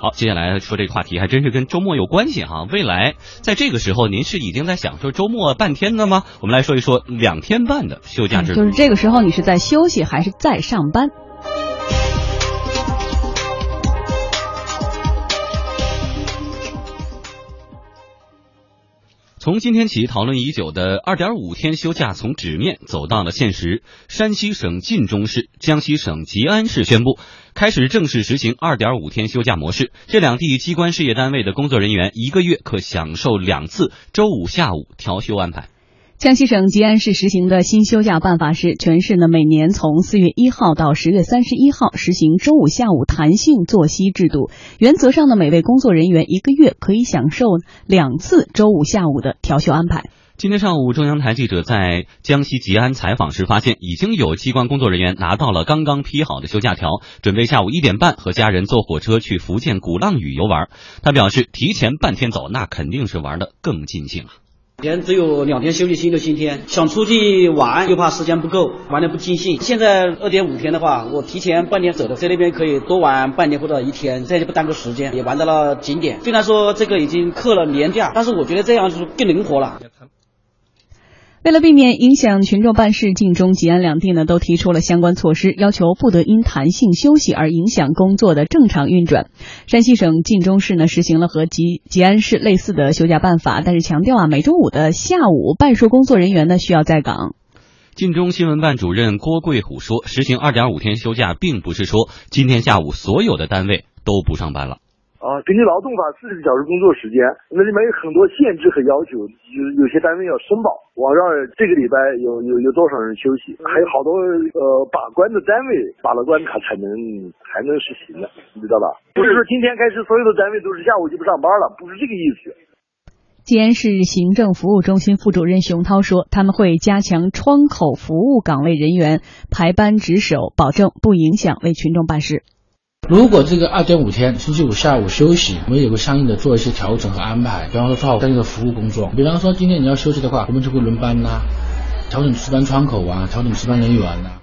好，接下来说这个话题还真是跟周末有关系哈。未来在这个时候，您是已经在享受周末半天的吗？我们来说一说两天半的休假制度。就是这个时候，你是在休息还是在上班？从今天起，讨论已久的二点五天休假从纸面走到了现实。山西省晋中市、江西省吉安市宣布，开始正式实行二点五天休假模式。这两地机关事业单位的工作人员一个月可享受两次周五下午调休安排。江西省吉安市实行的新休假办法是，全市呢每年从四月一号到十月三十一号实行周五下午弹性作息制度。原则上呢，每位工作人员一个月可以享受两次周五下午的调休安排。今天上午，中央台记者在江西吉安采访时发现，已经有机关工作人员拿到了刚刚批好的休假条，准备下午一点半和家人坐火车去福建鼓浪屿游玩。他表示，提前半天走，那肯定是玩的更尽兴啊。前只有两天休息，星期六、星期天，想出去玩又怕时间不够，玩的不尽兴。现在二点五天的话，我提前半天走的，在那边可以多玩半天或者一天，这样就不耽搁时间，也玩到了景点。虽然说这个已经克了年假，但是我觉得这样就是更灵活了。为了避免影响群众办事，晋中、吉安两地呢都提出了相关措施，要求不得因弹性休息而影响工作的正常运转。山西省晋中市呢实行了和吉吉安市类似的休假办法，但是强调啊，每周五的下午，办事工作人员呢需要在岗。晋中新闻办主任郭贵虎说，实行二点五天休假，并不是说今天下午所有的单位都不上班了。啊，根据劳动法四十个小时工作时间，那里面有很多限制和要求，有有些单位要申报，我让这个礼拜有有有多少人休息，还有好多呃把关的单位把了关，卡才能才能实行的，你知道吧？不是说今天开始所有的单位都是下午就不上班了，不是这个意思。吉安市行政服务中心副主任熊涛说，他们会加强窗口服务岗位人员排班值守，保证不影响为群众办事。如果这个二点五天星期五下午休息，我们有个相应的做一些调整和安排，比方说做好相应的服务工作。比方说今天你要休息的话，我们就会轮班呐，调整值班窗口啊，调整值班人员呐。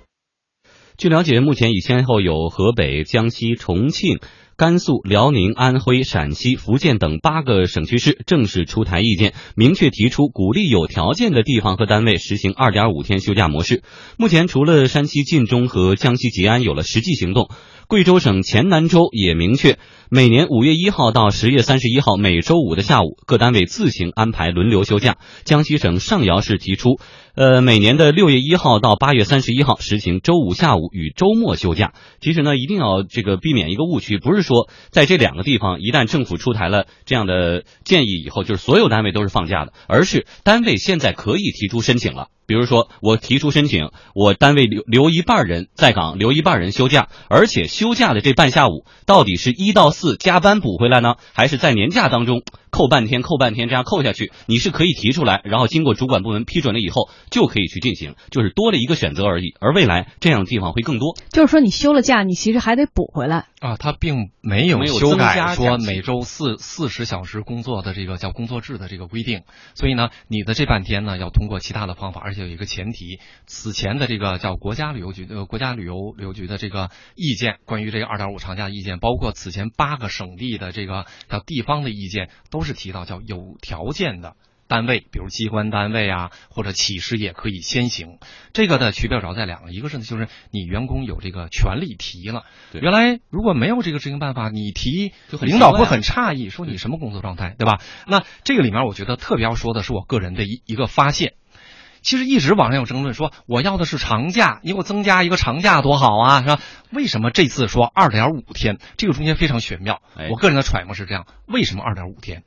据了解，目前已先后有河北、江西、重庆。甘肃、辽宁、安徽、陕西、福建等八个省区市正式出台意见，明确提出鼓励有条件的地方和单位实行二点五天休假模式。目前，除了山西晋中和江西吉安有了实际行动，贵州省黔南州也明确，每年五月一号到十月三十一号每周五的下午，各单位自行安排轮流休假。江西省上饶市提出。呃，每年的六月一号到八月三十一号实行周五下午与周末休假。其实呢，一定要这个避免一个误区，不是说在这两个地方一旦政府出台了这样的建议以后，就是所有单位都是放假的，而是单位现在可以提出申请了。比如说，我提出申请，我单位留留一半人在岗，留一半人休假，而且休假的这半下午，到底是一到四加班补回来呢，还是在年假当中扣半天、扣半天这样扣下去？你是可以提出来，然后经过主管部门批准了以后，就可以去进行，就是多了一个选择而已。而未来这样的地方会更多。就是说，你休了假，你其实还得补回来啊。他并没有修改说每周四四十小时工作的这个叫工作制的这个规定，所以呢，你的这半天呢，要通过其他的方法，而且有一个前提，此前的这个叫国家旅游局呃国家旅游旅游局的这个意见，关于这个二点五长假意见，包括此前八个省地的这个叫地方的意见，都是提到叫有条件的单位，比如机关单位啊或者企事业可以先行。这个的区别主要在两个，一个是呢就是你员工有这个权利提了，原来如果没有这个执行办法，你提领导会很诧异，说你什么工作状态，对吧？那这个里面我觉得特别要说的是我个人的一一个发现。其实一直网上有争论说，我要的是长假，你给我增加一个长假多好啊，是吧？为什么这次说二点五天？这个中间非常玄妙。我个人的揣摩是这样：为什么二点五天？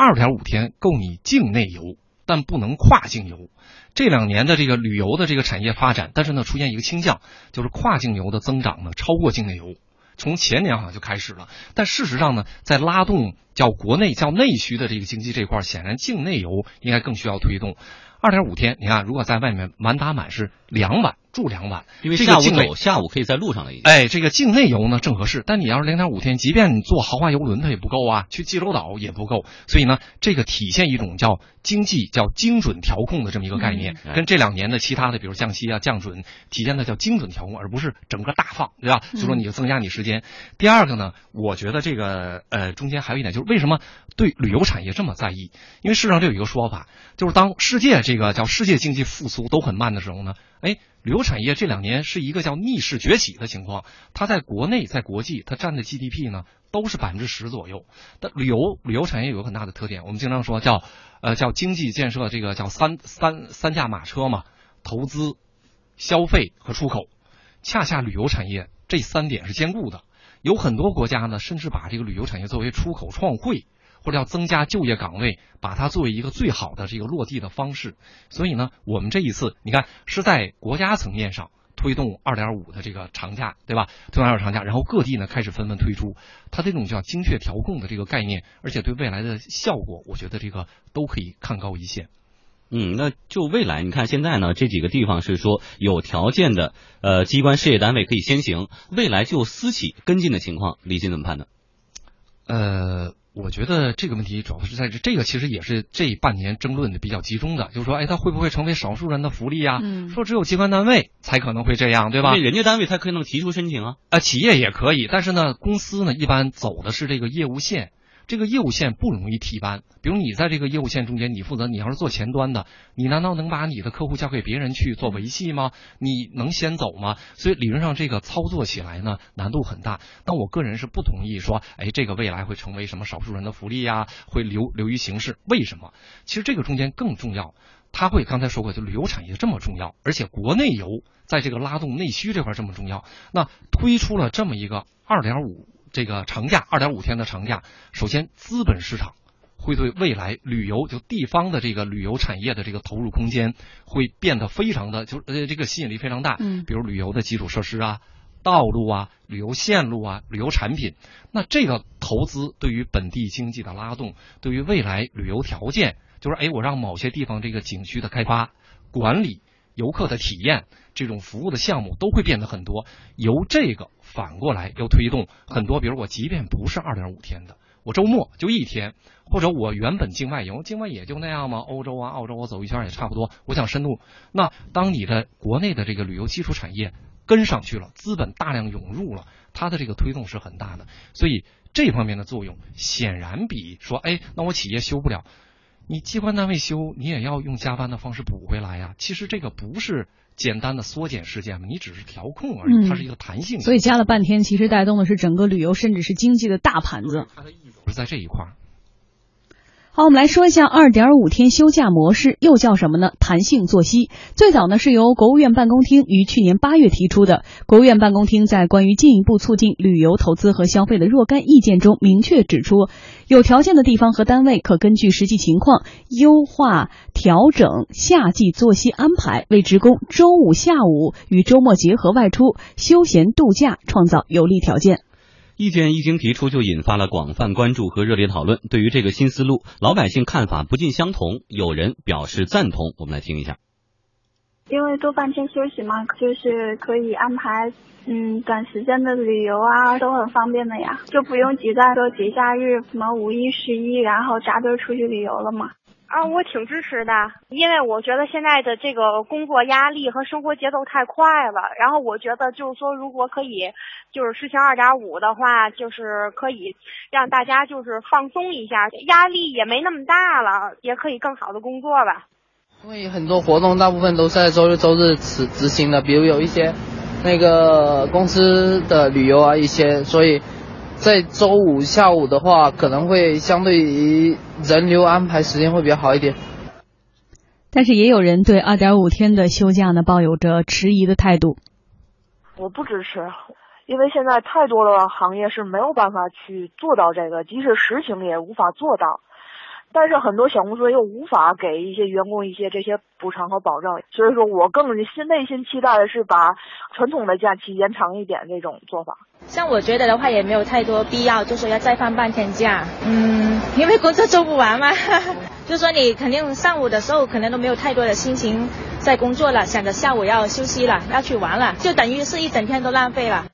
二点五天够你境内游，但不能跨境游。这两年的这个旅游的这个产业发展，但是呢出现一个倾向，就是跨境游的增长呢超过境内游。从前年好像就开始了，但事实上呢，在拉动叫国内叫内需的这个经济这块，显然境内游应该更需要推动。二点五天，你看，如果在外面满打满是两晚，住两晚，因为下午走，下午可以在路上了。已经。哎，这个境内游呢正合适，但你要是零点五天，即便你坐豪华游轮，它也不够啊，去济州岛也不够。所以呢，这个体现一种叫经济叫精准调控的这么一个概念，跟这两年的其他的，比如降息啊、降准，体现的叫精准调控，而不是整个大放，对吧？所以说你就增加你时间。第二个呢，我觉得这个呃中间还有一点，就是为什么对旅游产业这么在意？因为事实上有一个说法，就是当世界这个叫世界经济复苏都很慢的时候呢，哎。旅游产业这两年是一个叫逆势崛起的情况，它在国内、在国际，它占的 GDP 呢都是百分之十左右。但旅游旅游产业有个很大的特点，我们经常说叫呃叫经济建设，这个叫三三三驾马车嘛，投资、消费和出口。恰恰旅游产业这三点是兼顾的，有很多国家呢，甚至把这个旅游产业作为出口创汇。或者要增加就业岗位，把它作为一个最好的这个落地的方式。所以呢，我们这一次你看是在国家层面上推动二点五的这个长假，对吧？推动二点长假，然后各地呢开始纷纷推出，它这种叫精确调控的这个概念，而且对未来的效果，我觉得这个都可以看高一线。嗯，那就未来你看现在呢，这几个地方是说有条件的呃机关事业单位可以先行，未来就私企跟进的情况，李欣怎么判断？呃。我觉得这个问题主要是在这，这个其实也是这半年争论的比较集中的，就是说，哎，它会不会成为少数人的福利呀？说只有机关单位才可能会这样，对吧？人家单位才可以能提出申请啊，啊，企业也可以，但是呢，公司呢一般走的是这个业务线。这个业务线不容易替班，比如你在这个业务线中间，你负责，你要是做前端的，你难道能把你的客户交给别人去做维系吗？你能先走吗？所以理论上这个操作起来呢难度很大。但我个人是不同意说，哎，这个未来会成为什么少数人的福利呀？会流流于形式？为什么？其实这个中间更重要，他会刚才说过，就旅游产业这么重要，而且国内游在这个拉动内需这块这么重要，那推出了这么一个二点五。这个长假二点五天的长假，首先资本市场会对未来旅游就地方的这个旅游产业的这个投入空间会变得非常的就呃这个吸引力非常大。嗯，比如旅游的基础设施啊、道路啊、旅游线路啊、旅游产品，那这个投资对于本地经济的拉动，对于未来旅游条件，就是哎我让某些地方这个景区的开发、管理、游客的体验这种服务的项目都会变得很多，由这个。反过来又推动很多，比如我即便不是二点五天的，我周末就一天，或者我原本境外游，境外也就那样嘛，欧洲啊、澳洲我走一圈也差不多。我想深度，那当你的国内的这个旅游基础产业跟上去了，资本大量涌入了，它的这个推动是很大的。所以这方面的作用显然比说，哎，那我企业修不了。你机关单位休，你也要用加班的方式补回来呀。其实这个不是简单的缩减时间嘛，你只是调控而已，它是一个弹性。所以加了半天，其实带动的是整个旅游甚至是经济的大盘子。它的意是在这一块儿。好，我们来说一下二点五天休假模式，又叫什么呢？弹性作息。最早呢是由国务院办公厅于去年八月提出的。国务院办公厅在关于进一步促进旅游投资和消费的若干意见中，明确指出，有条件的地方和单位可根据实际情况优化调整夏季作息安排，为职工周五下午与周末结合外出休闲度假创造有利条件。意见一经提出，就引发了广泛关注和热烈讨论。对于这个新思路，老百姓看法不尽相同，有人表示赞同。我们来听一下。因为多半天休息嘛，就是可以安排嗯短时间的旅游啊，都很方便的呀，就不用挤在说节假日什么五一、十一，然后扎堆出去旅游了嘛。啊，我挺支持的，因为我觉得现在的这个工作压力和生活节奏太快了。然后我觉得就是说，如果可以，就是实行二点五的话，就是可以让大家就是放松一下，压力也没那么大了，也可以更好的工作吧。因为很多活动大部分都是在周六周日执执行的，比如有一些那个公司的旅游啊一些，所以。在周五下午的话，可能会相对于人流安排时间会比较好一点。但是也有人对二点五天的休假呢抱有着迟疑的态度。我不支持，因为现在太多的行业是没有办法去做到这个，即使实行也无法做到。但是很多小公司又无法给一些员工一些这些补偿和保障，所以说我更心内心期待的是把传统的假期延长一点这种做法。像我觉得的话也没有太多必要，就说要再放半天假。嗯，因为工作做不完嘛，就说你肯定上午的时候可能都没有太多的心情在工作了，想着下午要休息了，要去玩了，就等于是一整天都浪费了。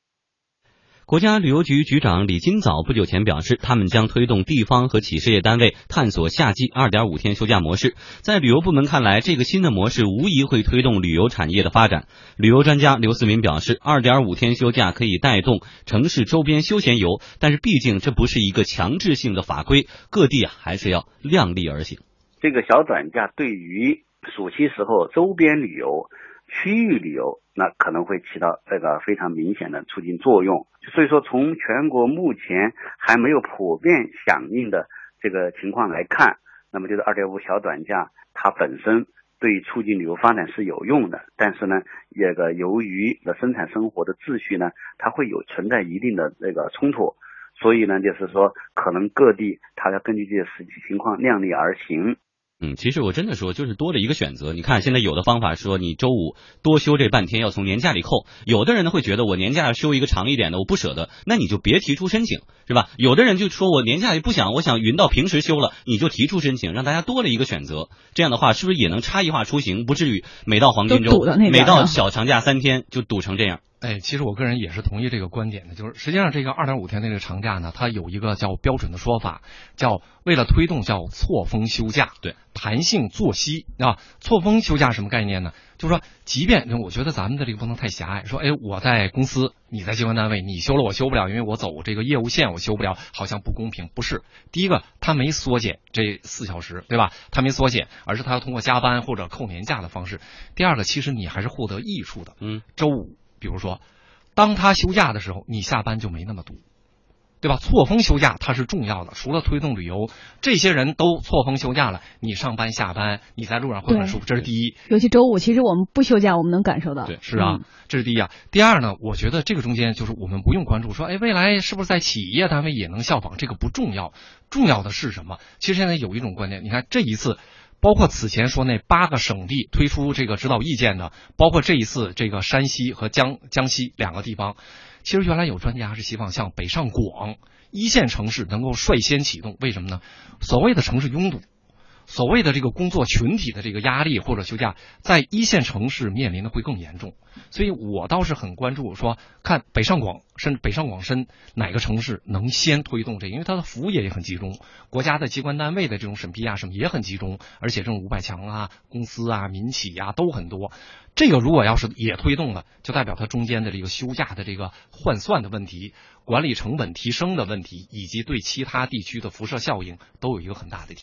国家旅游局局长李金早不久前表示，他们将推动地方和企事业单位探索夏季二点五天休假模式。在旅游部门看来，这个新的模式无疑会推动旅游产业的发展。旅游专家刘思明表示，二点五天休假可以带动城市周边休闲游，但是毕竟这不是一个强制性的法规，各地啊还是要量力而行。这个小短假对于暑期时候周边旅游。区域旅游那可能会起到这个非常明显的促进作用，所以说从全国目前还没有普遍响应的这个情况来看，那么就是二点五小短假它本身对促进旅游发展是有用的，但是呢，这个由于的生产生活的秩序呢，它会有存在一定的这个冲突，所以呢，就是说可能各地它要根据这些实际情况量力而行。嗯，其实我真的说，就是多了一个选择。你看，现在有的方法说，你周五多休这半天要从年假里扣。有的人呢会觉得，我年假要休一个长一点的，我不舍得，那你就别提出申请，是吧？有的人就说我年假也不想，我想匀到平时休了，你就提出申请，让大家多了一个选择。这样的话，是不是也能差异化出行，不至于每到黄金周、每到小长假三天就堵成这样？哎，其实我个人也是同意这个观点的，就是实际上这个二点五天的这个长假呢，它有一个叫标准的说法，叫为了推动叫错峰休假，对，弹性作息啊。错峰休假什么概念呢？就是说，即便我觉得咱们的这个不能太狭隘，说哎，我在公司，你在机关单位，你休了我休不了，因为我走这个业务线我休不了，好像不公平。不是，第一个他没缩减这四小时，对吧？他没缩减，而是他要通过加班或者扣年假的方式。第二个，其实你还是获得益处的，嗯，周五。比如说，当他休假的时候，你下班就没那么堵，对吧？错峰休假它是重要的，除了推动旅游，这些人都错峰休假了，你上班下班你在路上会很舒服，这是第一。尤其周五，其实我们不休假，我们能感受到。对，是啊，这是第一啊。第二呢，我觉得这个中间就是我们不用关注说，哎，未来是不是在企业单位也能效仿？这个不重要，重要的是什么？其实现在有一种观念，你看这一次。包括此前说那八个省地推出这个指导意见的，包括这一次这个山西和江江西两个地方，其实原来有专家是希望像北上广一线城市能够率先启动，为什么呢？所谓的城市拥堵。所谓的这个工作群体的这个压力或者休假，在一线城市面临的会更严重，所以我倒是很关注，说看北上广深、北上广深哪个城市能先推动这，因为它的服务业也很集中，国家的机关单位的这种审批啊什么也很集中，而且这种五百强啊、公司啊、民企啊都很多。这个如果要是也推动了，就代表它中间的这个休假的这个换算的问题、管理成本提升的问题，以及对其他地区的辐射效应，都有一个很大的提。